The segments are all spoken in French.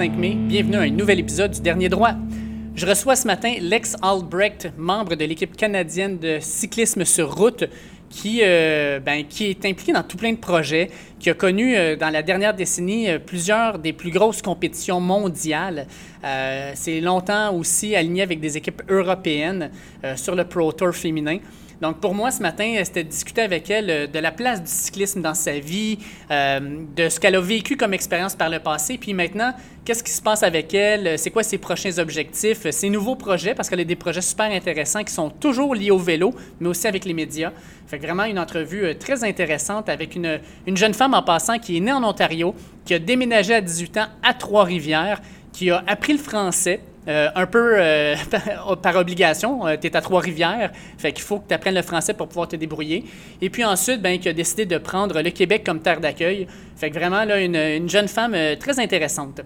25 mai. Bienvenue à un nouvel épisode du Dernier Droit. Je reçois ce matin Lex Albrecht, membre de l'équipe canadienne de cyclisme sur route, qui, euh, ben, est impliqué dans tout plein de projets, qui a connu euh, dans la dernière décennie euh, plusieurs des plus grosses compétitions mondiales. C'est longtemps aussi aligné avec des équipes européennes sur le Pro Tour féminin. Donc, pour moi, ce matin, c'était de discuter avec elle euh, de la place du cyclisme dans sa vie, euh, de ce qu'elle a vécu comme expérience par le passé, puis maintenant, qu'est-ce qui se passe avec elle, c'est quoi ses prochains objectifs, ses nouveaux projets, parce qu'elle a des projets super intéressants qui sont toujours liés au vélo, mais aussi avec les médias. Fait vraiment une entrevue euh, très intéressante avec une, une jeune femme en passant qui est née en Ontario, qui a déménagé à 18 ans à Trois-Rivières, qui a appris le français, euh, un peu euh, par obligation. Euh, tu es à Trois-Rivières, fait qu'il faut que tu apprennes le français pour pouvoir te débrouiller. Et puis ensuite, ben, qui a décidé de prendre le Québec comme terre d'accueil. Fait que vraiment, une, une jeune femme très intéressante.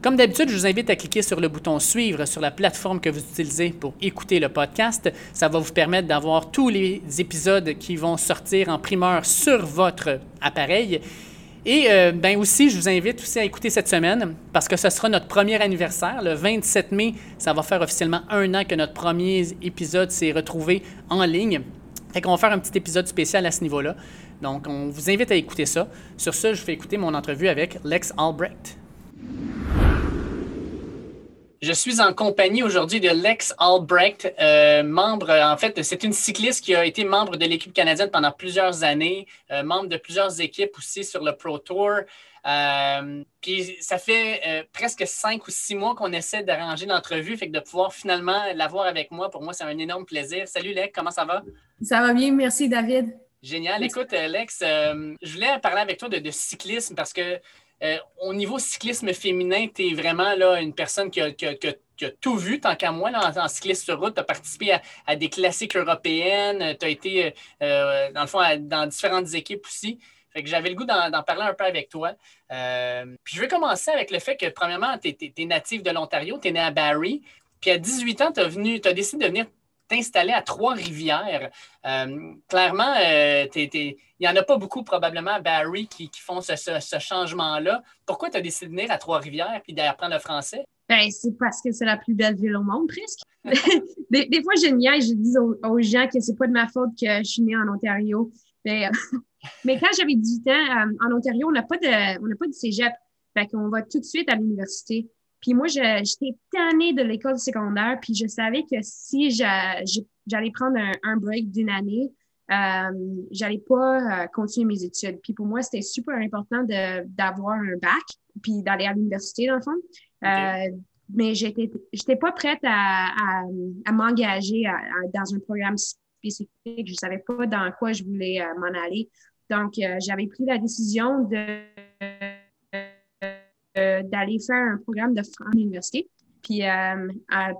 Comme d'habitude, je vous invite à cliquer sur le bouton Suivre sur la plateforme que vous utilisez pour écouter le podcast. Ça va vous permettre d'avoir tous les épisodes qui vont sortir en primeur sur votre appareil. Et euh, ben aussi, je vous invite aussi à écouter cette semaine parce que ce sera notre premier anniversaire. Le 27 mai, ça va faire officiellement un an que notre premier épisode s'est retrouvé en ligne. Fait qu'on va faire un petit épisode spécial à ce niveau-là. Donc, on vous invite à écouter ça. Sur ce, je vais écouter mon entrevue avec Lex Albrecht. Je suis en compagnie aujourd'hui de Lex Albrecht, euh, membre, en fait, c'est une cycliste qui a été membre de l'équipe canadienne pendant plusieurs années, euh, membre de plusieurs équipes aussi sur le Pro Tour. Euh, puis ça fait presque cinq ou six mois qu'on essaie d'arranger l'entrevue, fait que de pouvoir finalement l'avoir avec moi, pour moi, c'est un énorme plaisir. Salut Lex, comment ça va? Ça va bien, merci David. Génial. Écoute, Lex, je voulais parler avec toi de, de cyclisme parce que euh, au niveau cyclisme féminin, tu es vraiment là, une personne qui a, tout vu, tant qu'à moi, en, cyclisme sur route. Tu as participé à, des classiques européennes, tu as été, euh, dans le fond, dans différentes équipes aussi. Fait j'avais le goût d'en parler un peu avec toi. Euh, puis je vais commencer avec le fait que, premièrement, tu es, natif de l'Ontario, tu es né à Barrie. Puis à 18 ans, tu as, décidé de venir t'installer à Trois-Rivières. Euh, clairement, euh, il n'y en a pas beaucoup probablement Barry qui, font ce, changement-là. Pourquoi tu as décidé de venir à Trois-Rivières et d'apprendre le français? Ben, c'est parce que c'est la plus belle ville au monde, presque. des, fois, je niaise, je dis aux, gens que c'est pas de ma faute que je suis née en Ontario. Mais, euh, quand j'avais 18 ans, en Ontario, on n'a pas, de, on pas de cégep. Fait qu'on va tout de suite à l'université. Puis moi, j'étais tannée de l'école secondaire, puis je savais que si j'allais prendre un, break d'une année, euh, j'allais pas euh, continuer mes études. Puis pour moi, c'était super important d'avoir un bac, puis d'aller à l'université, dans le fond. Euh, mais j'étais j'étais pas prête à, à, m'engager dans un programme spécifique. Je savais pas dans quoi je voulais euh, m'en aller. Donc, euh, j'avais pris la décision de d'aller faire un programme de France à l'université. Puis euh,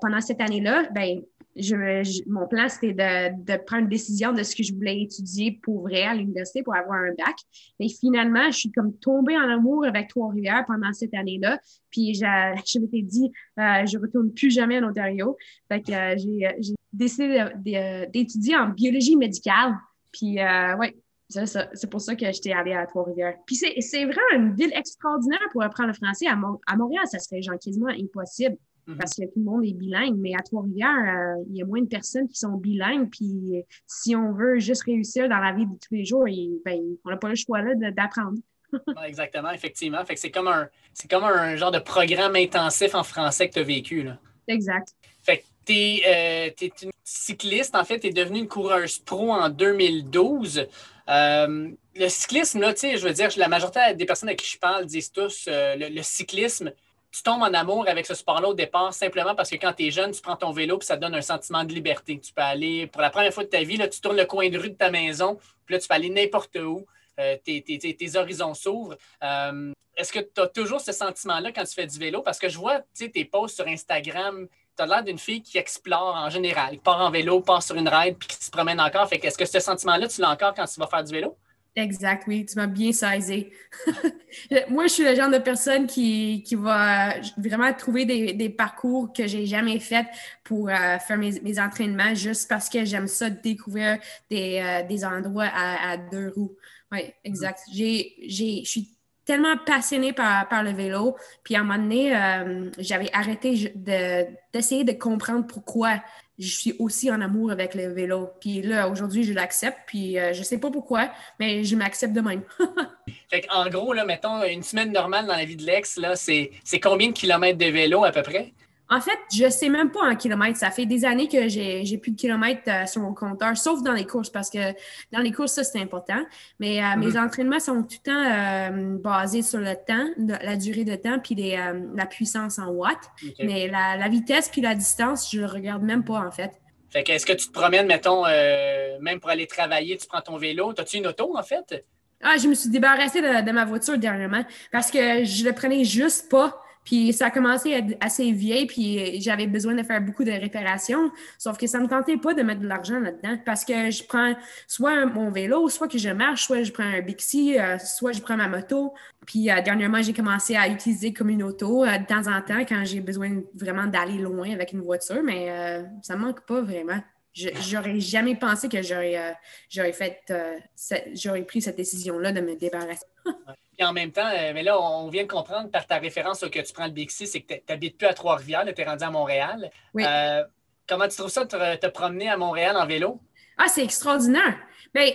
pendant cette année-là, ben, je, mon plan, c'était de, de, prendre une décision de ce que je voulais étudier pour vrai à l'université pour avoir un bac. Mais finalement, je suis comme tombée en amour avec Trois-Rivières pendant cette année-là. Puis je m'étais dit, euh, je retourne plus jamais en Ontario. Fait que euh, j'ai décidé d'étudier en biologie médicale. Puis, euh, ouais, c'est pour ça que j'étais allée à Trois-Rivières. Puis c'est vraiment une ville extraordinaire pour apprendre le français. À, Montréal, ça serait genre quasiment impossible mhm. parce que tout le monde est bilingue. Mais à Trois-Rivières, euh, il y a moins de personnes qui sont bilingues. Puis si on veut juste réussir dans la vie de tous les jours, ben, on n'a pas le choix là d'apprendre. exactement, effectivement. Fait que c'est comme un c'est comme un genre de programme intensif en français que tu as vécu. Là. Exact. Fait que tu es, euh, une cycliste, en fait, tu es devenue une coureuse pro en 2012. Euh, le cyclisme, là, je veux dire, la majorité des personnes à qui je parle disent tous euh, le, cyclisme, tu tombes en amour avec ce sport-là au départ simplement parce que quand tu es jeune, tu prends ton vélo et ça te donne un sentiment de liberté. Tu peux aller, pour la première fois de ta vie, là, tu tournes le coin de rue de ta maison, puis là, tu peux aller n'importe où. Euh, tes, tes, horizons s'ouvrent. Est-ce que tu as toujours ce sentiment-là quand tu fais du vélo? Parce que je vois tes posts sur Instagram, tu as l'air d'une fille qui explore en général, qui part en vélo, part sur une ride, puis qui se promène encore. Fait est-ce que ce sentiment-là, tu l'as encore quand tu vas faire du vélo? Exact, oui, tu m'as bien saisi. Moi, je suis le genre de personne qui, va vraiment trouver des, parcours que j'ai jamais fait pour euh, faire mes, entraînements juste parce que j'aime ça découvrir des, euh, endroits à, deux roues. Oui, exact. Je suis tellement passionnée par, le vélo. Puis à un moment donné, euh, j'avais arrêté d'essayer de, comprendre pourquoi je suis aussi en amour avec le vélo. Puis là, aujourd'hui, je l'accepte. Puis euh, je sais pas pourquoi, mais je m'accepte de même. en gros, là, mettons, une semaine normale dans la vie de l'ex, c'est combien de kilomètres de vélo à peu près? En fait, je sais même pas en kilomètres. Ça fait des années que j'ai plus de kilomètres euh, sur mon compteur, sauf dans les courses, parce que dans les courses, ça, c'est important. Mais euh, mes mhm. entraînements sont tout le temps euh, basés sur le temps, la durée de temps, puis la puissance en watts. Mais la, vitesse puis la distance, je le regarde même pas, en fait. Fait que est-ce que tu te promènes, mettons, même pour aller travailler, tu prends ton vélo? As-tu une auto, en fait? Ah, je me suis débarrassée de, de ma voiture dernièrement parce que je le prenais juste pas puis ça a commencé à être assez vieille, puis j'avais besoin de faire beaucoup de réparations. Sauf que ça ne me tentait pas de mettre de l'argent là-dedans parce que je prends soit mon vélo, soit que je marche, soit je prends un Bixi, euh, soit je prends ma moto. Puis euh, dernièrement, j'ai commencé à utiliser comme une auto euh, de temps en temps quand j'ai besoin vraiment d'aller loin avec une voiture, mais ça ne manque pas vraiment. J'aurais jamais pensé que j'aurais fait j'aurais pris cette décision-là de me débarrasser. Et en même temps, euh, mais là, on vient de comprendre par ta référence que tu prends le Bixi, c'est que tu n'habites plus à Trois-Rivières, tu es rendu à Montréal. Oui. Euh, comment tu trouves ça de te, promener à Montréal en vélo? Ah, c'est extraordinaire. Bien,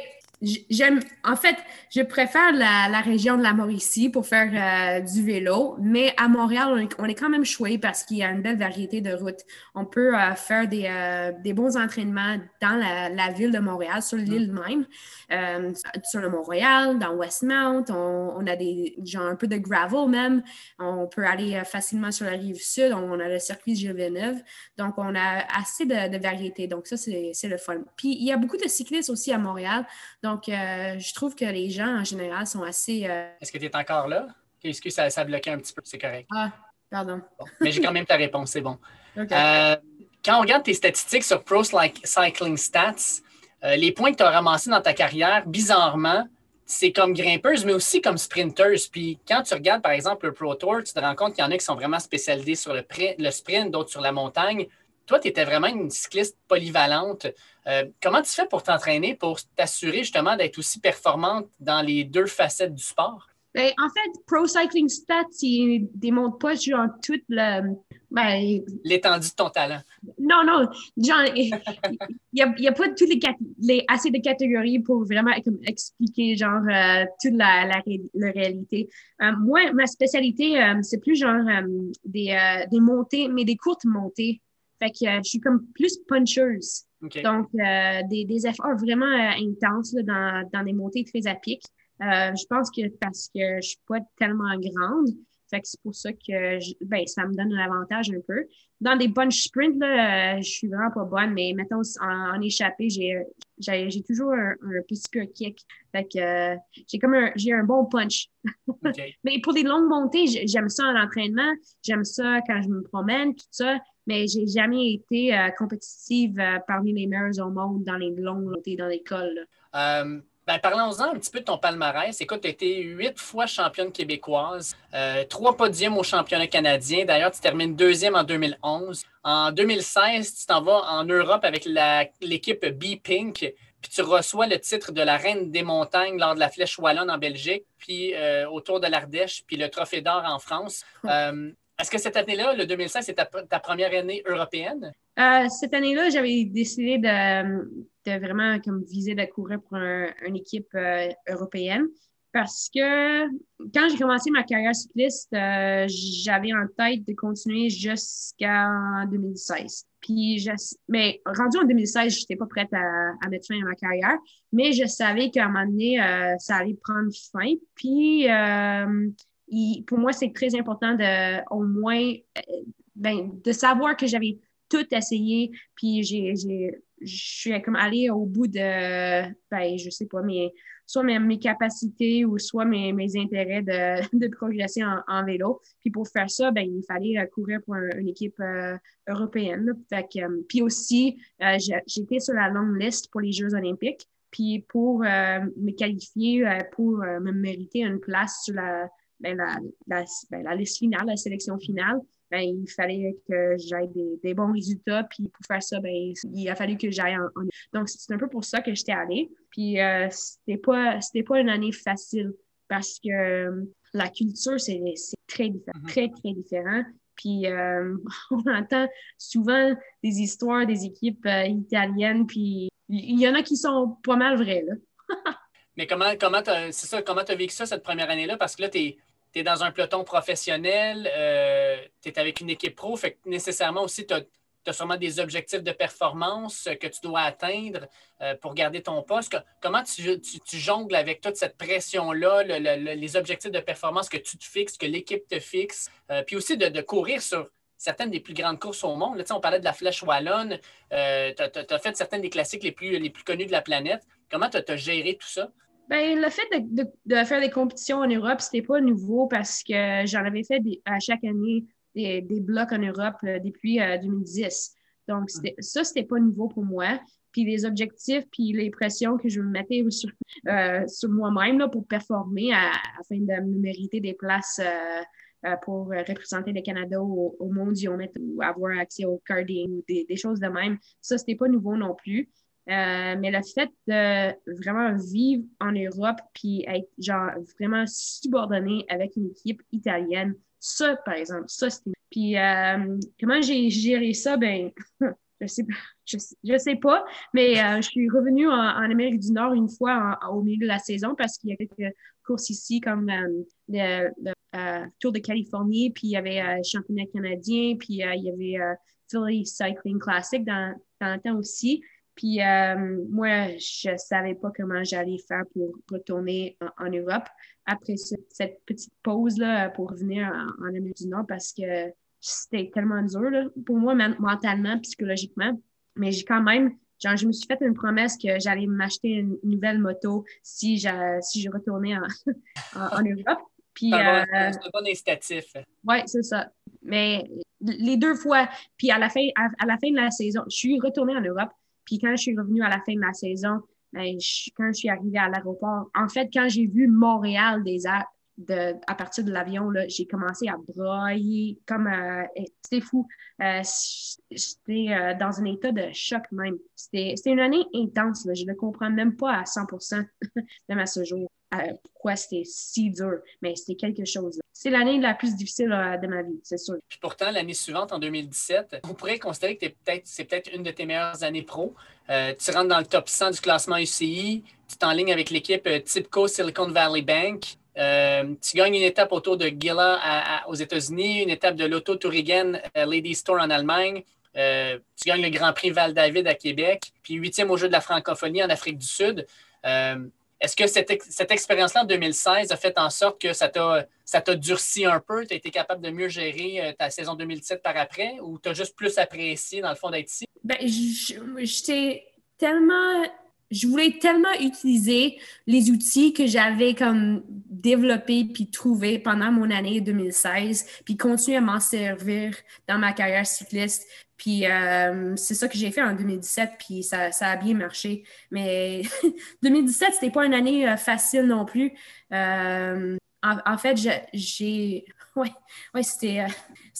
J'aime, en fait, je préfère la, région de la Mauricie pour faire euh, du vélo, mais à Montréal, on est, quand même chouette parce qu'il y a une belle variété de routes. On peut euh, faire des, euh, des, bons entraînements dans la, ville de Montréal, sur l'île même, sur le Mont-Royal, dans Westmount. On, on, a des, genre un peu de gravel même. On peut aller facilement sur la rive sud. On, a le circuit Gilles Villeneuve. Donc, on a assez de, de variété. Donc, ça, c'est le fun. Puis, il y a beaucoup de cyclistes aussi à Montréal. Donc, donc, euh, je trouve que les gens, en général, sont assez... Euh, Est-ce que tu es encore là? Est-ce que ça, ça a bloqué un petit peu? C'est correct. Ah, pardon. mais j'ai quand même ta réponse, c'est bon. Euh, quand on regarde tes statistiques sur Pro Cycling Stats, les points que tu as ramassés dans ta carrière, bizarrement, c'est comme grimpeuse, mais aussi comme sprinteuse. Puis quand tu regardes, par exemple, le Pro Tour, tu te rends compte qu'il y en a qui sont vraiment spécialisés sur le, le sprint, d'autres sur la montagne. Toi, tu étais vraiment une cycliste polyvalente. Euh, comment tu fais pour t'entraîner, pour t'assurer justement d'être aussi performante dans les deux facettes du sport? Ben, en fait, Pro Cycling Stats, il démontre pas genre toute le. Ben, L'étendue de ton talent. Non, non. Genre, il n'y a, a, pas toutes les, les, assez de catégories pour vraiment expliquer genre euh, toute la, la, réalité. Euh, moi, ma spécialité, c'est plus genre des, des montées, mais des courtes montées. Fait que je suis comme plus puncheuse. Donc, euh, des, des, efforts vraiment euh, intenses dans, dans des montées très à pic. Euh, je pense que parce que je suis pas tellement grande, fait que c'est pour ça que ben, ça me donne un avantage un peu. Dans des bunch sprints, là, je suis vraiment pas bonne, mais mettons en, en échappée, j'ai, j'ai, toujours un, petit peu kick. Fait que j'ai comme un, j'ai un bon punch. mais pour des longues montées, j'aime ça en entraînement, j'aime ça quand je me promène, tout ça mais j'ai jamais été euh, compétitive euh, parmi les meilleures au monde dans les longues dans l'école. Euh, ben, parlons-en un petit peu de ton palmarès. Écoute, tu as été huit fois championne québécoise, trois podiums au championnat canadien. D'ailleurs, tu termines deuxième en 2011. En 2016, tu t'en vas en Europe avec l'équipe B-Pink, puis tu reçois le titre de la reine des montagnes lors de la Flèche Wallonne en Belgique, puis autour de l'Ardèche, puis le Trophée d'or en France. Est-ce que cette année-là, le 2016, c'est ta, première année européenne? Euh, cette année-là, j'avais décidé de, vraiment comme viser de courir pour une équipe euh, européenne parce que quand j'ai commencé ma carrière cycliste, euh, j'avais en tête de continuer jusqu'en 2016. Puis, mais rendu en 2016, je n'étais pas prête à, mettre fin à ma carrière, mais je savais qu'à un moment donné, ça allait prendre fin. Puis, pour moi, c'est très important de, au moins, euh, ben, de savoir que j'avais tout essayé, puis j'ai, je suis comme allée au bout de, ben, je sais pas, soit mes, capacités ou soit mes, intérês de, de progresser en, vélo. Puis pour faire ça, ben, il fallait euh, courir pour une équipe euh, européenne. puis aussi, j'étais sur la longue liste pour les Jeux olympiques. Puis pour me qualifier, pour me mériter une place sur la, ben, la, ben, la, liste finale, la sélection finale, ben, il fallait que j'aille des, bons résultats. Puis pour faire ça, ben, il a fallu que j'aille en, Donc, c'est un peu pour ça que j'étais allée. Puis euh, c'était pas, pas une année facile parce que la culture, c'est très différent, mm-hmm. très, très différent. Puis euh, on entend souvent des histoires des équipes euh, italiennes, puis il y en a qui sont pas mal vraies. Là. Mais comment comment c'est ça, comment tu as vécu ça cette première année-là? Parce que là, tu es, dans un peloton professionnel, euh, tu es avec une équipe pro, fait que nécessairement aussi, tu as tu sûrement des objectifs de performance que tu dois atteindre euh, pour garder ton poste. Comment tu, jongles avec toute cette pression-là, les objectifs de performance que tu te fixes, que l'équipe te fixe, euh, puis aussi de, courir sur certaines des plus grandes courses au monde? Là, on parlait de la Flèche Wallonne, euh, tu as, fait certaines des classiques les plus connus de la planète. Comment tu as, géré tout ça? Bien, le fait de, faire des compétitions en Europe, c'était pas nouveau parce que j'en avais fait à chaque année des, blocs en Europe euh, depuis 2010. Euh, Donc, mm. ça, c'était pas nouveau pour moi. Puis les objectifs, puis les pressions que je me mettais sur, euh, sur moi-même pour performer afin de me mériter des places pour représenter le Canada au, au mondiomètre ou avoir accès au carding ou des, des, choses de même. Ça, c'était pas nouveau non plus. Mais le fait de vraiment vivre en Europe puis être genre vraiment subordonné avec une équipe italienne, ça, par exemple, ça, c'était. Puis, euh, comment j'ai géré ça? Ben, je sais, je, je sais pas, mais euh, je suis revenue en, Amérique du Nord une fois au milieu de la saison parce qu'il y a quelques courses ici comme euh, le, Tour de Californie, puis il y avait le championnat canadien, puis il y avait Philly Cycling Classic dans, dans le temps aussi. Puis moi, je savais pas comment j'allais faire pour retourner en Europe après cette petite pause-là pour revenir en, Amérique du Nord parce que c'était tellement dur pour moi, mentalement, psychologiquement. Mais j'ai quand même, genre, je me suis fait une promesse que j'allais m'acheter une nouvelle moto si je, si je retournais en, en, Europe. Puis, c'est un bon incitatif. Oui, c'est ça. Mais les deux fois, puis à la, fin, à, la fin de la saison, je suis retournée en Europe. Puis quand je suis revenue à la fin de la saison, ben, quand je suis arrivée à l'aéroport, en fait, quand j'ai vu Montréal des de, à partir de l'avion, j'ai commencé à broyer comme euh, c'était fou. Euh, J'étais euh, dans un état de choc même. C'était une année intense. Je ne comprends même pas à 100 même à ce jour pourquoi c'était si dur, mais c'était quelque chose. C'est l'année la plus difficile de ma vie, c'est sûr. Puis pourtant, l'année suivante, en 2017, on pourrait considérer que c'est peut-être une de tes meilleures années pro. tu rentres dans le top 100 du classement UCI, tu t'enlignes avec l'équipe TIPCO Silicon Valley Bank. Euh, tu gagnes une étape autour de Gila aux États-Unis, une étape de l'Auto Tourigen euh, Lady Store en Allemagne. Euh, tu gagnes le Grand Prix Val-David à Québec, puis huitième au Jeu de la francophonie en Afrique du Sud. Est-ce que cette, expérience-là en 2016 a fait en sorte que ça t'a durci un peu? Tu as été capable de mieux gérer ta saison 2017 par après? Ou tu as juste plus apprécié, dans le fond, d'être ici? Ben, j'étais tellement je voulais tellement utiliser les outils que j'avais comme développés puis trouvés pendant mon année 2016, puis continuer à m'en servir dans ma carrière cycliste. Puis euh, c'est ça que j'ai fait en 2017, puis ça, ça a bien marché. Mais 2017, c'était pas une année euh, facile non plus. Euh, en, fait, j'ai. Ouais, ouais c'était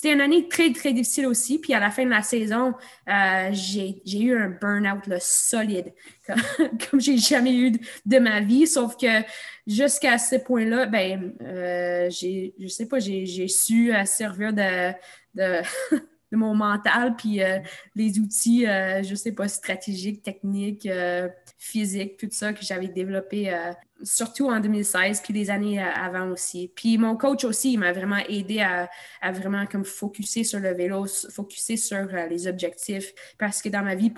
c'était une année très, très difficile aussi. Puis à la fin de la saison, euh, j'ai eu un burn-out solide, comme, comme j'ai jamais eu de, ma vie. Sauf que jusqu'à ce point-là, ben, euh, je sais pas, j'ai su euh, servir de, de de mon mental, puis euh, les outils, euh, je sais pas, stratégiques, techniques, euh, physiques, tout ça que j'avais développé, surtout en 2016, puis les années avant aussi. Puis mon coach aussi, il m'a vraiment aidé à, vraiment comme focuser sur le vélo, focuser sur les objectifs, parce que dans ma vie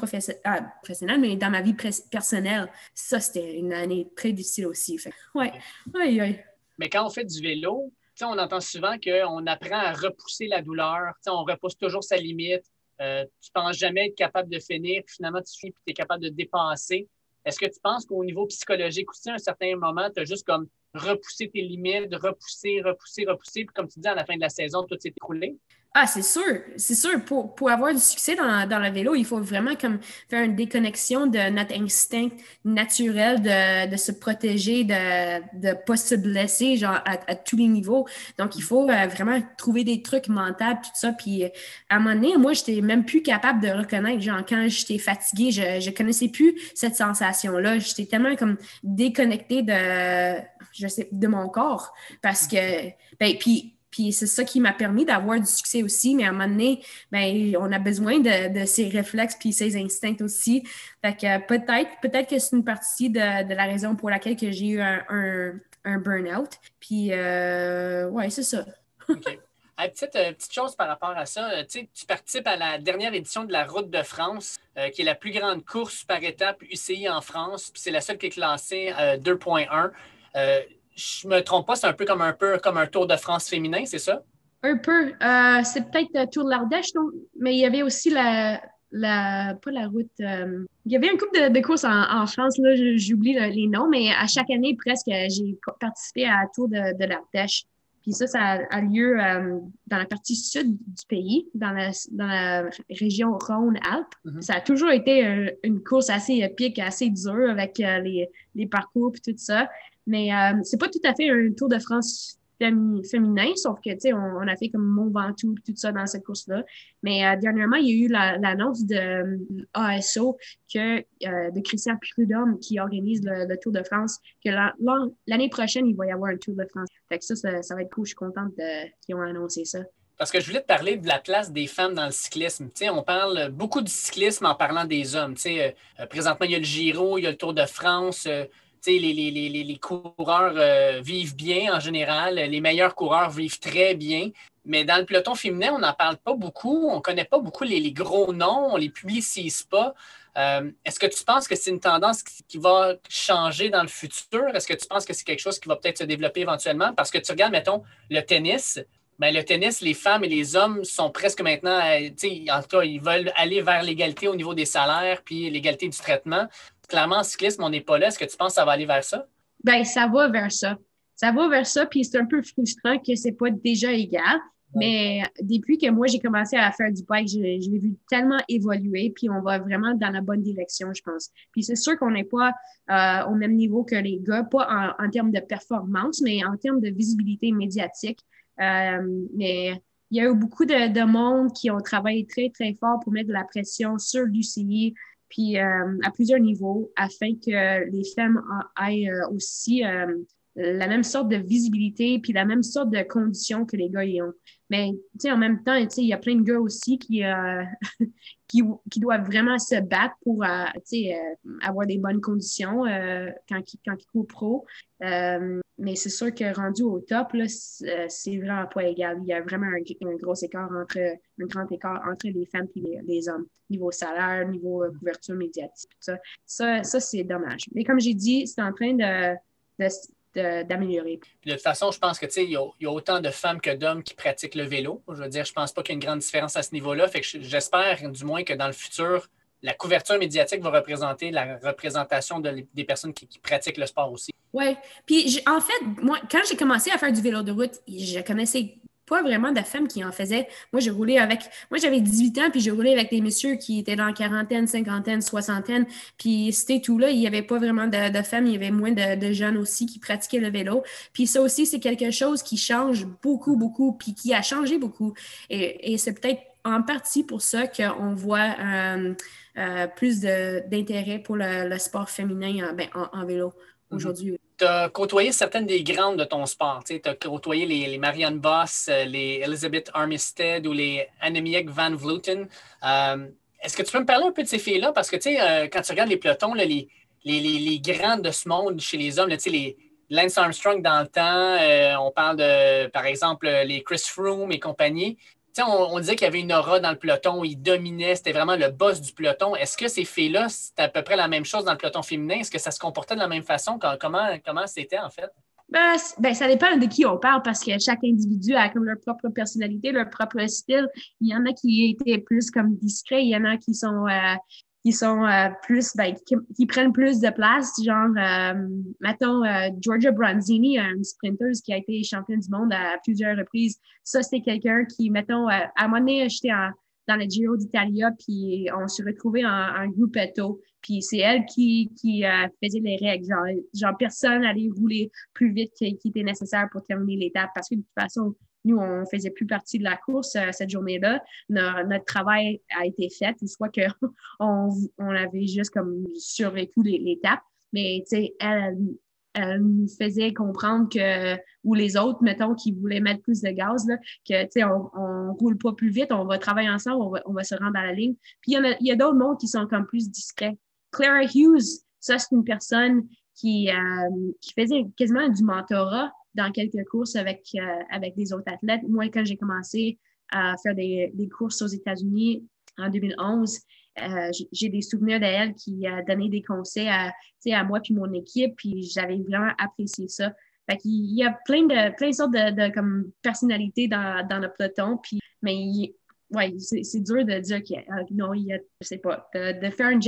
ah, professionnelle, mais dans ma vie personnelle, ça, c'était une année très difficile aussi. Fait, ouais, ouais, Mais quand on fait du vélo, on entend souvent qu'on apprend à repousser la douleur. on repousse toujours sa limite. Euh, tu ne penses jamais être capable de finir, puis finalement, tu finis, puis tu es capable de dépasser. Est-ce que tu penses qu'au niveau psychologique aussi, à un certain moment, tu as juste comme repoussé tes limites, repousser, repousser, repousser, puis comme tu dis, à la fin de la saison, tout s'est écroulé? Ah, c'est sûr, c'est sûr. Pour, pour, avoir du succès dans, dans, le vélo, il faut vraiment comme faire une déconnexion de notre instinct naturel de, de se protéger, de ne pas se blesser genre à, tous les niveaux. Donc, il faut euh, vraiment trouver des trucs mentaux, tout ça. Puis, à un moment donné, moi, j'étais même plus capable de reconnaître, genre, quand j'étais fatiguée, je ne connaissais plus cette sensation-là. J'étais tellement comme déconnectée de, je sais, de mon corps parce que, ben, puis puis c'est ça qui m'a permis d'avoir du succès aussi. Mais à un moment donné, ben, on a besoin de, ces réflexes puis ces instincts aussi. Fait que peut-être, peut-être que c'est une partie de, la raison pour laquelle que j'ai eu un, un, burn-out. Puis euh, ouais, c'est ça. OK. petite, euh, petite, chose par rapport à ça, euh, tu participes à la dernière édition de la Route de France, qui est la plus grande course par étape UCI en France, puis c'est la seule qui est classée 2.1 je me trompe pas, c'est un peu comme un peu comme un Tour de France féminin, c'est ça? Un peu. Euh, c'est peut-être le Tour de l'Ardèche, mais il y avait aussi la, la pas la route. Euh, il y avait un couple de, courses en, France, là, j'oublie les noms, mais à chaque année, presque, j'ai participé à la Tour de, de l'Ardèche. Puis ça, ça a lieu euh, dans la partie sud du pays, dans la, dans la région Rhône-Alpes. Mm-hmm. Ça a toujours été une course assez épique, assez dure avec les, les, parcours et tout ça. Mais euh, c'est pas tout à fait un Tour de France féminin, sauf que, tu sais, on, a fait comme Mont Ventoux tout ça dans cette course-là. Mais euh, dernièrement, il y a eu l'annonce de euh, ASO que, de Christian Prudhomme qui organise le, Tour de France, que l'année prochaine, il va y avoir un Tour de France. Fait que ça, ça, va être cool. Je suis contente qu'ils ont annoncé ça. Parce que je voulais te parler de la place des femmes dans le cyclisme. sais, on parle beaucoup du cyclisme en parlant des hommes. sais, présentement, il y a le Giro, il y a le Tour de France les, coureurs euh, vivent bien en général, les meilleurs coureurs vivent très bien. Mais dans le peloton féminin, on n'en parle pas beaucoup, on ne connaît pas beaucoup les, gros noms, on ne les publicise pas. Euh, est-ce que tu penses que c'est une tendance qui va changer dans le futur? Est-ce que tu penses que c'est quelque chose qui va peut-être se développer éventuellement? Parce que tu regardes, mettons, le tennis. Ben, le tennis, les femmes et les hommes sont presque maintenant, euh, en tout cas, ils veulent aller vers l'égalité au niveau des salaires puis l'égalité du traitement clairement, en cyclisme, on n'est pas là. Est-ce que tu penses que ça va aller vers ça? Bien, ça va vers ça. Ça va vers ça, puis c'est un peu frustrant que c'est pas déjà égal. Mais depuis que moi, j'ai commencé à faire du bike, je, l'ai vu tellement évoluer, puis on va vraiment dans la bonne direction, je pense. Puis c'est sûr qu'on n'est pas euh, au même niveau que les gars, pas en, termes de performance, mais en termes de visibilité médiatique. Euh, mais il y a eu beaucoup de, de, monde qui ont travaillé très, très fort pour mettre de la pression sur l'UCI, puis euh, à plusieurs niveaux, afin que les femmes aient euh, aussi euh, la même sorte de visibilité, puis la même sorte de conditions que les gars y ont. Mais en même temps, il y a plein de gars aussi qui, qui, qui, doivent vraiment se battre pour avoir des bonnes conditions quand, quand ils courent pro. Mais c'est sûr que rendu au top, euh, c'est vraiment pas égal. Il y a vraiment un, gros écart entre, un grand écart entre les femmes et les, hommes, niveau salaire, niveau euh, couverture médiatique, tout ça. Ça, ça c'est dommage. Mais comme j'ai dit, c'est en train de, d'améliorer. De, toute façon, je pense que il y, y, a autant de femmes que d'hommes qui pratiquent le vélo. Je veux dire, je pense pas qu'il y ait une grande différence à ce niveau-là. Fait que j'espère du moins que dans le futur, la couverture médiatique va représenter la représentation des personnes qui, pratiquent le sport aussi. Oui. Puis, en fait, moi, quand j'ai commencé à faire du vélo de route, je connaissais pas vraiment de femmes qui en faisaient. Moi, j'ai roulé avec. Moi, j'avais 18 ans, puis j'ai roulé avec des messieurs qui étaient dans la quarantaine, cinquantaine, soixantaine. Puis c'était tout là. Il n'y avait pas vraiment de, femmes. Il y avait moins de, jeunes aussi qui pratiquaient le vélo. Puis ça aussi, c'est quelque chose qui change beaucoup, beaucoup, puis qui a changé beaucoup. Et, c'est peut-être en partie pour ça qu'on voit. Euh, euh, plus d'intérêt pour le, sport féminin ben, en, vélo mhm. aujourd'hui. Tu as côtoyé certaines des grandes de ton sport. Tu as côtoyé les, Marianne Boss, euh, les Elizabeth Armistead ou les Annemiek van Vleuten. Euh, est-ce que tu peux me parler un peu de ces filles-là? Parce que quand tu regardes les pelotons, les, les, grandes de ce monde chez les hommes, les, Lance Armstrong dans le temps, on parle de, par exemple, les Chris Froome et compagnie on, disait qu'il y avait une aura dans le peloton, il dominait, c'était vraiment le boss du peloton. Est-ce que ces filles-là, c'était à peu près la même chose dans le peloton féminin? Est-ce que ça se comportait de la même façon? Comment, comment c'était en fait? Ben, ben, ça dépend de qui on parle parce que chaque individu a comme leur propre personnalité, leur propre style. Il y en a qui étaient plus comme discrets, il y en a qui sont euh, qui sont euh, plus, ben, qui, prennent plus de place. Genre, euh, mettons, euh, Georgia Bronzini, une sprinteuse qui a été championne du monde à plusieurs reprises. Ça, c'est quelqu'un qui, mettons, à un moment donné, j'étais dans le Giro d'Italia, puis on se retrouvait en, en gruppetto. Puis c'est elle qui, qui faisait les règles. Genre, genre, personne allait rouler plus vite qu'il était nécessaire pour terminer l'étape parce que de toute façon, nous, on ne faisait plus partie de la course euh, cette journée-là. Notre, travail a été fait, soit qu'on on avait juste comme survécu l'étape, mais elle, elle nous faisait comprendre que, ou les autres, mettons, qui voulaient mettre plus de gaz, là, que, tu sais, on, on roule pas plus vite, on va travailler ensemble, on va, se rendre à la ligne. Puis il y, a, d'autres mondes qui sont comme plus discrets. Clara Hughes, ça, c'est une personne qui, euh, qui faisait quasiment du mentorat dans quelques courses avec, euh, avec des autres athlètes. Moi, quand j'ai commencé à faire des, des courses aux États-Unis en 2011, euh, j'ai des souvenirs d'elle qui a donné des conseils à, à moi puis mon équipe, puis j'avais vraiment apprécié ça. Fait il y a plein de, plein de sortes de, de comme, personnalités dans, dans le peloton, puis, mais ouais, c'est dur de dire que euh, non, il y a, je sais pas, de, faire une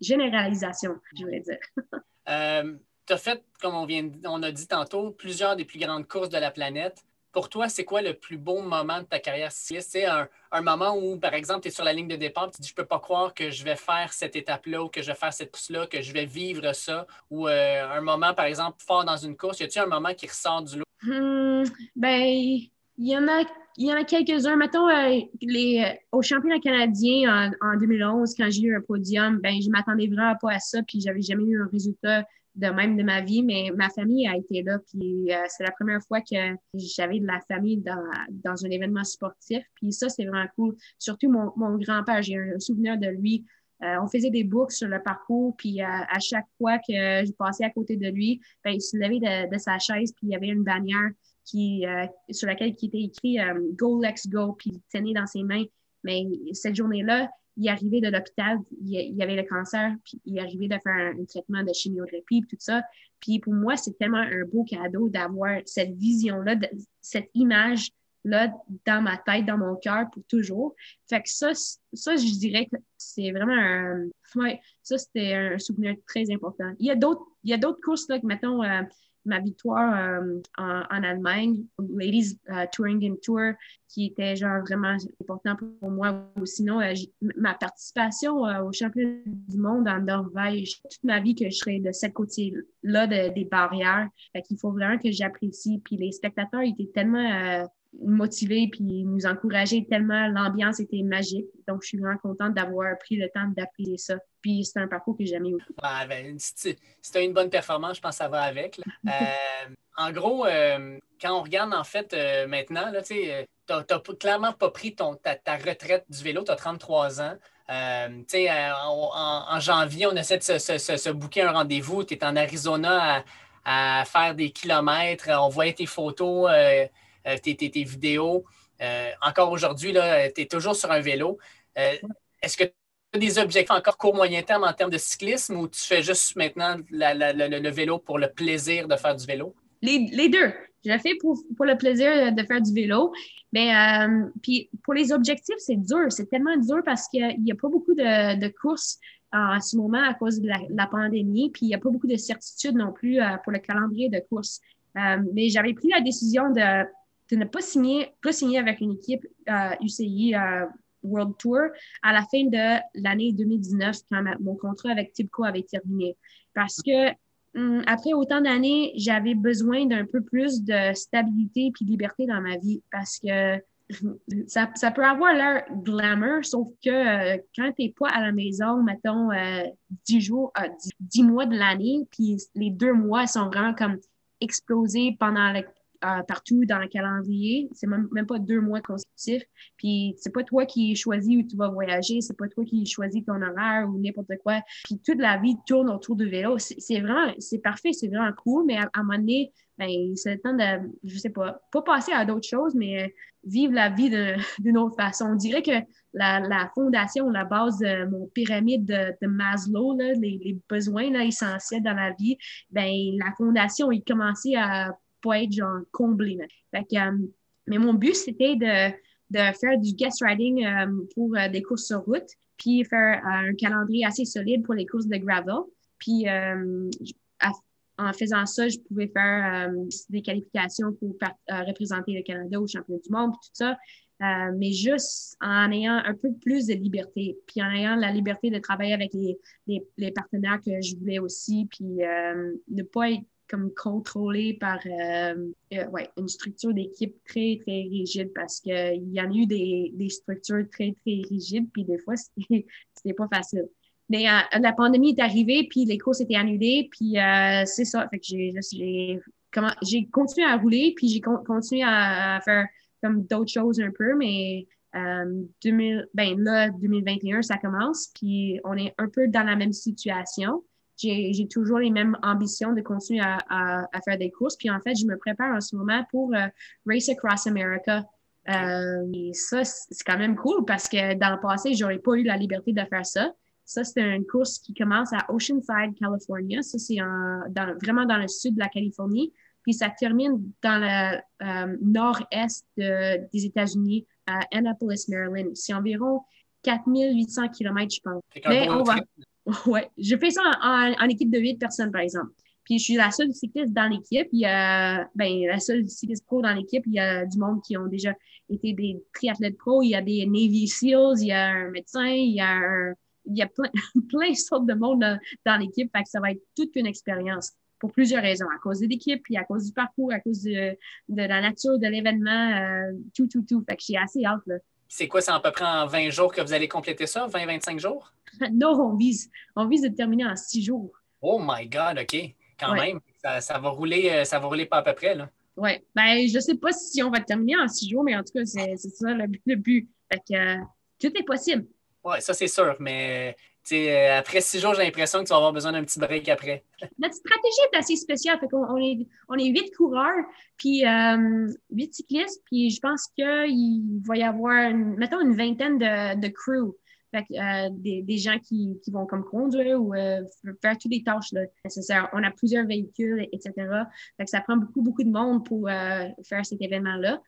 généralisation, je voulais dire. tu as fait, comme on, vient, on a dit tantôt, plusieurs des plus grandes courses de la planète. Pour toi, c'est quoi le plus beau moment de ta carrière? Cycliste? C'est un, un, moment où, par exemple, tu es sur la ligne de départ, tu dis, je peux pas croire que je vais faire cette étape-là ou que je vais faire cette course-là, que je vais vivre ça. Ou euh, un moment, par exemple, fort dans une course, y a-t-il un moment qui ressort du lot? Hmm, ben, il y en a y en a quelques-uns. Mettons, euh, les, euh, au championnat canadien en, en 2011, quand j'ai eu un podium, ben, je m'attendais vraiment pas à ça, puis j'avais jamais eu un résultat de même de ma vie, mais ma famille a été là. Puis euh, c'est la première fois que j'avais de la famille dans, dans un événement sportif. Puis ça, c'est vraiment cool. Surtout mon, mon grand-père, j'ai un souvenir de lui. Euh, on faisait des books sur le parcours, puis euh, à chaque fois que je passais à côté de lui, ben, il se levait de, de, sa chaise, puis il y avait une bannière qui, sur laquelle il était écrit Go, let's go, puis il tenait dans ses mains. Mais cette journée-là, il arrivait de l'hôpital, il, y avait le cancer, puis il arrivait de faire un, traitement de chimiothérapie, tout ça. Puis pour moi, c'est tellement un beau cadeau d'avoir cette vision-là, cette image-là dans ma tête, dans mon cœur pour toujours. Fait que ça, ça je dirais que c'est vraiment un... Ouais, ça, c'était un souvenir très important. Il y a d'autres, il y a d'autres courses, là, que, mettons, euh, ma victoire euh, en, Allemagne, Ladies euh, Touring and Tour, qui était genre vraiment important pour moi. Ou sinon, euh, ma participation au championnat du monde en Norvège, toute ma vie que je serais de cette côté-là des barrières. Fait qu'il faut vraiment que j'apprécie. Puis les spectateurs étaient tellement motivés puis nous encourager tellement. L'ambiance était magique. Donc, je suis vraiment contente d'avoir pris le temps d'apprécier ça. Puis, c'est un parcours que j'ai jamais eu. Ben, si tu as une bonne performance, je pense que ça va avec. Euh, en gros, euh, quand on regarde en fait euh, maintenant, tu n'as clairement pas pris ton, ta, retraite du vélo, tu as 33 ans. En, janvier, on essaie de se, se, booker un rendez-vous. Tu es en Arizona à, à, faire des kilomètres. On voit tes photos. Euh, tes, vidéos. Euh, encore aujourd'hui, tu es toujours sur un vélo. Euh, est-ce que tu as des objectifs encore court moyen terme en termes de cyclisme ou tu fais juste maintenant le vélo pour le plaisir de faire du vélo? Les, deux. Je le fais pour, le plaisir de faire du vélo. Mais puis pour les objectifs, c'est dur. C'est tellement dur parce qu'il n'y a, pas beaucoup de, courses en ce moment à cause de la, pandémie. Puis il n'y a pas beaucoup de certitudes non plus pour le calendrier de courses. mais j'avais pris la décision de de ne pas signer, pas avec une équipe UCI euh, euh, World Tour à la fin de l'année 2019 quand mon contrat avec Tibco avait terminé. Parce que hum, après autant d'années, j'avais besoin d'un peu plus de stabilité puis liberté dans ma vie parce que ça, ça peut avoir l'air glamour, sauf que euh, quand tu n'es pas à la maison, mettons, dix jours, dix mois de l'année, puis les deux mois sont vraiment comme explosés pendant le, partout dans le calendrier. C'est même, même pas deux mois consécutifs. Puis c'est pas toi qui choisis où tu vas voyager, c'est pas toi qui choisis ton horaire ou n'importe quoi. Puis toute la vie tourne autour du vélo. C'est vraiment, c'est parfait, c'est vraiment cool, mais à, un moment donné, ben, c'est le temps de, je sais pas, pas passer à d'autres choses, mais vivre la vie d'une autre façon. On dirait que la, fondation, la base de mon pyramide de, de Maslow, là, les, les, besoins là, essentiels dans la vie, ben, la fondation, il commençait à pas être genre comblé. Euh, mais mon but, c'était de, faire du guest riding euh, pour euh, des courses sur route. puis faire un calendrier assez solide pour les courses de gravel. Puis en faisant ça, je pouvais faire des qualifications pour représenter le Canada au championnat du monde, puis tout ça. Mais juste en ayant un peu plus de liberté, puis en ayant la liberté de travailler avec les, partenaires que je voulais aussi, puis ne pas être comme contrôlé par euh, ouais, une structure d'équipe très, très rigide parce qu'il y en a eu des, des, structures très, très rigides, puis des fois, c'était pas facile. Mais la pandémie est arrivée, puis les courses étaient annulées, puis c'est ça. Fait que j'ai j'ai continué à rouler, puis j'ai continué à faire comme d'autres choses un peu, mais euh, 2000, ben là, 2021, ça commence, puis on est un peu dans la même situation. J'ai toujours les mêmes ambitions de continuer à, à, faire des courses. Puis en fait, je me prépare en ce moment pour euh, Race Across America. Euh, et ça, c'est quand même cool parce que dans le passé, j'aurais pas eu la liberté de faire ça. Ça, c'est une course qui commence à Oceanside, California. Ça, c'est vraiment dans le sud de la Californie puis ça termine dans le euh, nord-est des États-Unis, à Annapolis, Maryland. C'est environ 4800 km, je pense. Mais on va... Ouais, je fais ça en, équipe de 8 personnes, par exemple. Puis je suis la seule cycliste dans l'équipe. Il y a, ben, la seule cycliste pro dans l'équipe. Il y a du monde qui ont déjà été des triathlètes pro. Il y a des Navy SEALs, il y a un médecin, il y a, il y a plein, plein de sortes de monde dans, l'équipe. Fait que ça va être toute une expérience pour plusieurs raisons, à cause de l'équipe, puis à cause du parcours, à cause de, de la nature de l'événement, euh, tout, tout, tout. Fait que j'ai assez hâte, là. C'est quoi, c'est à peu près en 20 jours que vous allez compléter ça, 20-25 jours? non, on vise, on vise de terminer en 6 jours. Oh my God, OK. Quand même, ça, ça, va rouler, euh, ça va rouler pas à peu près, là. Oui. Ben, je sais pas si on va terminer en 6 jours, mais en tout cas, c'est ça le, le, but. Fait que euh, tout est possible. Oui, ça c'est sûr, mais euh, après six jours, j'ai l'impression que tu vas avoir besoin d'un petit break après. Notre stratégie est assez spéciale. on, est, on est huit coureurs, puis euh, huit cyclistes, puis je pense qu'il va y avoir, mettons, une vingtaine de, de crew. Euh, des, gens qui, vont comme conduire ou faire toutes les tâches nécessaires. On a plusieurs véhicules, etc. ça prend beaucoup, beaucoup de monde pour faire cet événement-là.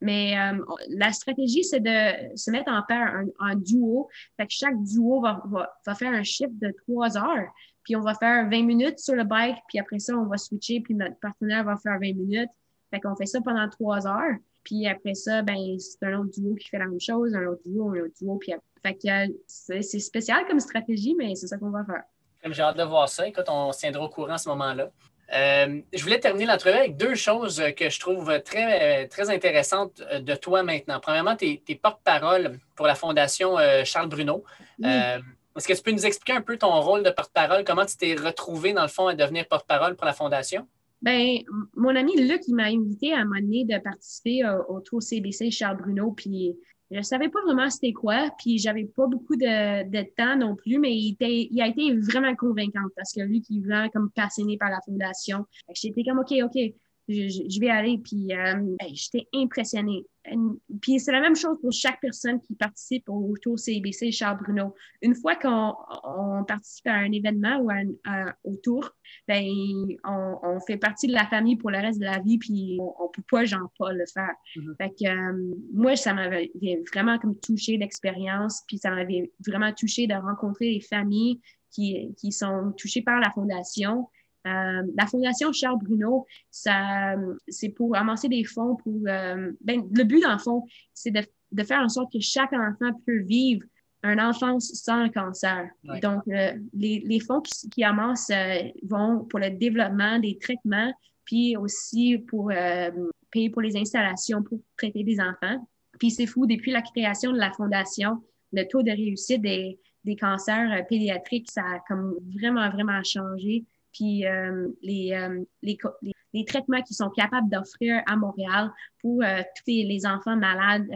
Mais euh, la stratégie, c'est de se mettre en paire, en, duo. Fait que chaque duo va, va, faire un shift de trois heures. Puis on va faire 20 minutes sur le bike, puis après ça, on va switcher, puis notre partenaire va faire 20 minutes. Fait qu'on fait ça pendant trois heures. Puis après ça, ben, c'est un autre duo qui fait la même chose, un autre duo, un autre duo. Puis fait que c'est spécial comme stratégie, mais c'est ça qu'on va faire. J'ai hâte de voir ça. Écoute, on se tiendra au courant à ce moment-là. Euh, je voulais terminer l'entrevue avec deux choses que je trouve très, très intéressantes de toi maintenant. Premièrement, tu es, porte-parole pour la Fondation euh, Charles Bruno. Euh, est-ce que tu peux nous expliquer un peu ton rôle de porte-parole? Comment tu t'es retrouvé, dans le fond, à devenir porte-parole pour la Fondation? Bien, mon ami Luc, il m'a invité à m'amener de participer au Tour CBC Charles Bruno. Puis je savais pas vraiment c'était quoi, puis j'avais pas beaucoup de, de, temps non plus, mais il, a été vraiment convaincant parce que lui qui est vraiment comme passionné par la fondation. J'étais comme, OK, OK, je, vais aller. Puis euh, j'étais impressionnée. Puis c'est la même chose pour chaque personne qui participe au Tour CBC Charles Bruno. Une fois qu'on participe à un événement ou à, au tour, ben, on, fait partie de la famille pour le reste de la vie, puis on, ne peut pas, genre, pas le faire. Fait que euh, moi, ça m'avait vraiment comme touché l'expérience, puis ça m'avait vraiment touché de rencontrer les familles qui, qui sont touchées par la fondation. Euh, la Fondation Charles Bruno, ça, c'est pour amasser des fonds pour. Euh, ben, le but, dans le fond, c'est de, de, faire en sorte que chaque enfant peut vivre une enfance sans cancer. Donc, euh, les, les, fonds qui, qui amassent vont pour le développement des traitements, puis aussi pour payer pour les installations pour traiter des enfants. Puis c'est fou, depuis la création de la Fondation, le taux de réussite des, des cancers pédiatriques, ça a comme vraiment, vraiment changé puis euh, les, euh, les, les, traitements qu'ils sont capables d'offrir à Montréal pour euh, tous les, enfants malades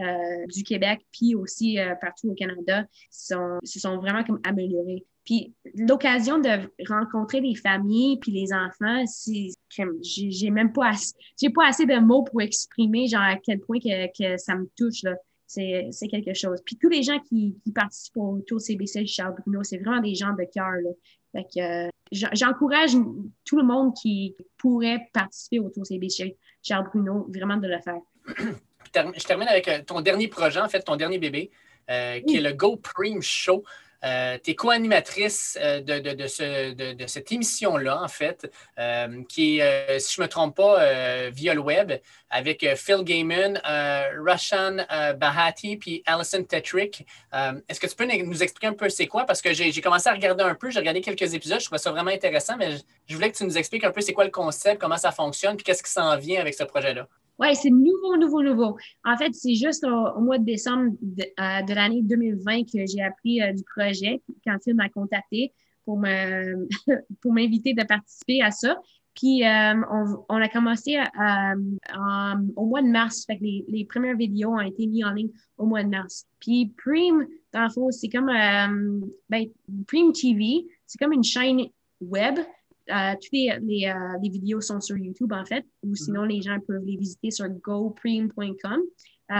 du Québec, puis aussi partout au Canada, sont, se sont vraiment comme améliorés. Puis l'occasion de rencontrer les familles puis les enfants, c'est j'ai même pas assez, j'ai pas assez de mots pour exprimer genre à quel point que, que ça me touche là. C'est quelque chose. Puis tous les gens qui, qui participent au Tour CBC Charles Bruno, c'est vraiment des gens de cœur. Fait que j'encourage tout le monde qui pourrait participer au Tour CBC Charles Bruno vraiment de le faire. Je termine avec euh, ton dernier projet, en fait, ton dernier bébé. qui est le Go Prime Show. Euh, tu es co-animatrice euh, de, cette émission-là, en fait, euh, qui est, si je ne me trompe pas, via le web, avec Phil Gaiman, Rashan Bahati puis Alison Tetrick. Est-ce que tu peux nous expliquer un peu c'est quoi? Parce que j'ai commencé à regarder un peu, j'ai regardé quelques épisodes, je trouvais ça vraiment intéressant, mais je voulais que tu nous expliques un peu c'est quoi le concept, comment ça fonctionne, puis qu'est-ce qui s'en vient avec ce projet-là. Oui, c'est nouveau, nouveau, nouveau. En fait, c'est juste au, mois de décembre de, euh, l'année 2020 que j'ai appris euh, du projet quand il m'a contacté pour me pour m'inviter de participer à ça. Puis euh, on, on, a commencé au mois de mars. Fait que les, les, premières vidéos ont été mises en ligne au mois de mars. Puis Prime, dans le fond, c'est comme ben, Prime TV, c'est comme une chaîne web euh, toutes les, les, euh, les, vidéos sont sur YouTube, en fait, ou mhm. sinon, les gens peuvent les visiter sur gopreme.com. Euh,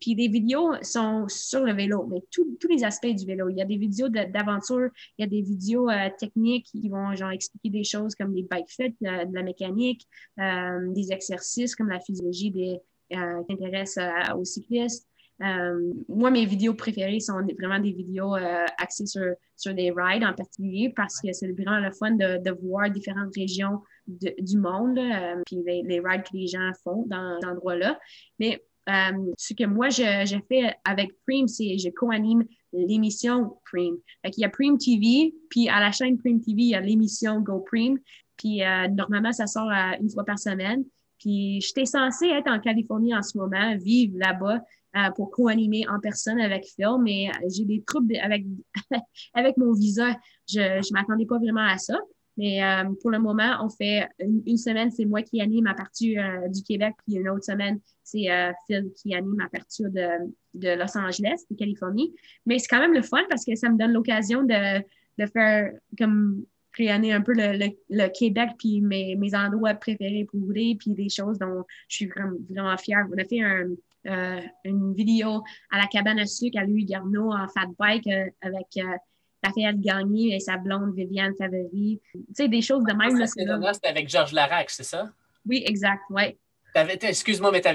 puis les vidéos sont sur le vélo, mais tous les aspects du vélo. Il y a des vidéos d'aventure, il y a des vidéos techniques qui vont genre expliquer des choses comme des bike fits, de la mécanique, des exercices comme la physiologie des, qui intéressent aux cyclistes. Euh, moi, mes vidéos préférées sont vraiment des vidéos euh, axées sur, sur des rides en particulier parce que c'est vraiment le fun de, de voir différentes régions du monde, euh, puis les, rides que les gens font dans cet endroit-là. Mais ce que moi, j'ai fait avec Prime, c'est je co-anime l'émission Prime. il y a Prime TV, puis à la chaîne Prime TV, il y a l'émission Go Prime. Puis normalement, ça sort une fois par semaine. Puis j'étais censée être en Californie en ce moment, vivre là-bas. Euh, pour co-animer en personne avec Phil, mais euh, j'ai des troubles avec, avec mon visa. Je ne m'attendais pas vraiment à ça. Mais euh, pour le moment, on fait une, semaine, c'est moi qui anime à partir du Québec, puis une autre semaine, c'est Phil qui anime à partir de, de, Los Angeles, de Californie. Mais c'est quand même le fun parce que ça me donne l'occasion de, de faire comme rayonner un peu le, le, Québec, puis mes, mes endroits préférés pour rouler, puis des choses dont je suis vraiment, vraiment fière. On a fait un, euh, une vidéo à la cabane à sucre à Louis Garneau en fat bike euh, avec euh, Raphaël Gagné et sa blonde Viviane Favori. Tu sais, des choses de même. Ah, c'était avec Georges Larac, c'est ça? Oui, exact, oui. Excuse-moi, mais tu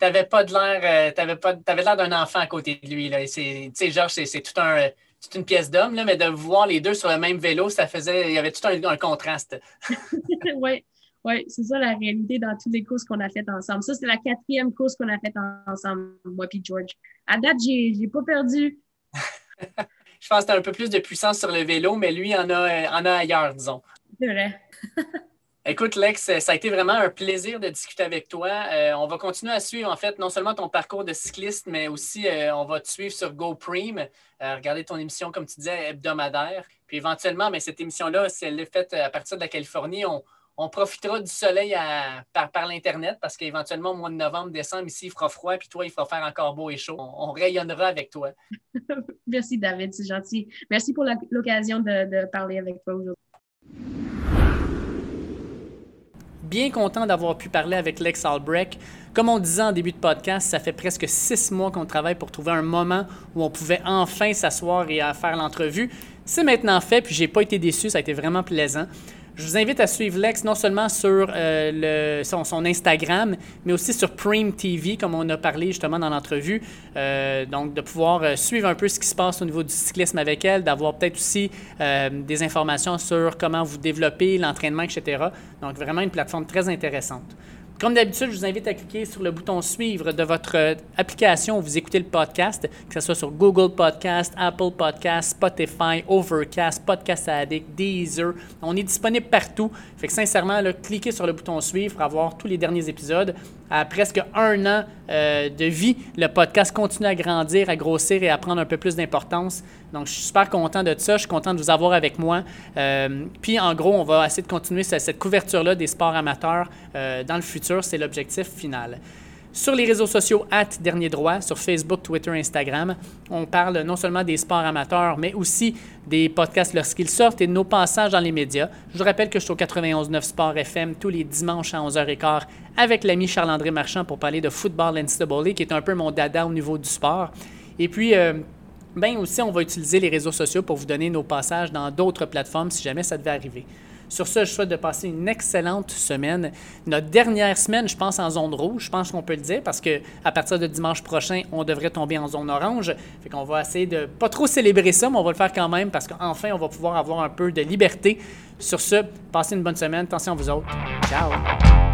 n'avais pas de l'air, t'avais l'air d'un enfant à côté de lui. Tu sais, Georges, c'est tout un, toute une pièce d'homme, mais de voir les deux sur le même vélo, ça faisait, il y avait tout un, un contraste. oui. Oui, c'est ça la réalité dans toutes les courses qu'on a faites ensemble. Ça, c'est la quatrième course qu'on a faite ensemble, moi et George. À date, j'ai n'ai pas perdu. Je pense que tu as un peu plus de puissance sur le vélo, mais lui en a, en a ailleurs, disons. C'est vrai. Écoute, Lex, ça a été vraiment un plaisir de discuter avec toi. Euh, on va continuer à suivre, en fait, non seulement ton parcours de cycliste, mais aussi euh, on va te suivre sur GoPrime. Euh, regarder ton émission, comme tu disais, hebdomadaire. Puis éventuellement, mais cette émission-là, si elle est faite à partir de la Californie, on, on profitera du soleil par, l'Internet parce qu'éventuellement, au mois de novembre, décembre, ici, il fera froid, puis toi, il fera faire encore beau et chaud. On, rayonnera avec toi. Merci, David, c'est gentil. Merci pour l'occasion de, parler avec toi aujourd'hui. Bien content d'avoir pu parler avec Lex Albrecht. Comme on disait en début de podcast, ça fait presque six mois qu'on travaille pour trouver un moment où on pouvait enfin s'asseoir et faire l'entrevue. C'est maintenant fait, puis j'ai pas été déçu, ça a été vraiment plaisant. Je vous invite à suivre Lex non seulement sur euh, son, Instagram, mais aussi sur Prime TV, comme on a parlé justement dans l'entrevue. Euh, donc, de pouvoir euh, suivre un peu ce qui se passe au niveau du cyclisme avec elle, d'avoir peut-être aussi des informations sur comment vous développez l'entraînement, etc. Donc, vraiment une plateforme très intéressante. Comme d'habitude, je vous invite à cliquer sur le bouton Suivre de votre euh, application où vous écoutez le podcast, que ce soit sur Google Podcast, Apple Podcast, Spotify, Overcast, Podcast Addict, Deezer. On est disponible partout. Fait que sincèrement, cliquez sur le bouton Suivre pour avoir tous les derniers épisodes à presque un an euh, de vie, le podcast continue à grandir, à grossir et à prendre un peu plus d'importance. Donc, je suis super content de ça. Je suis content de vous avoir avec moi. Euh, puis, en gros, on va essayer de continuer cette, couverture-là des sports amateurs euh, dans le futur. C'est l'objectif final. Sur les réseaux sociaux, at Dernier Droit, sur Facebook, Twitter, Instagram, on parle non seulement des sports amateurs, mais aussi des podcasts lorsqu'ils sortent et de nos passages dans les médias. Je vous rappelle que je suis au 91.9 Sport FM tous les dimanches à 11h15 avec l'ami Charles-André Marchand pour parler de football NCAA, qui est un peu mon dada au niveau du sport. Et puis, euh, ben aussi, on va utiliser les réseaux sociaux pour vous donner nos passages dans d'autres plateformes si jamais ça devait arriver. Sur ce, je souhaite de passer une excellente semaine. Notre dernière semaine, je pense, en zone rouge, je pense qu'on peut le dire, parce que à partir de dimanche prochain, on devrait tomber en zone orange. Fait qu'on va essayer de pas trop célébrer ça, mais on va le faire quand même, parce qu'enfin, on va pouvoir avoir un peu de liberté. Sur ce, passez une bonne semaine. Attention à vous autres. Ciao!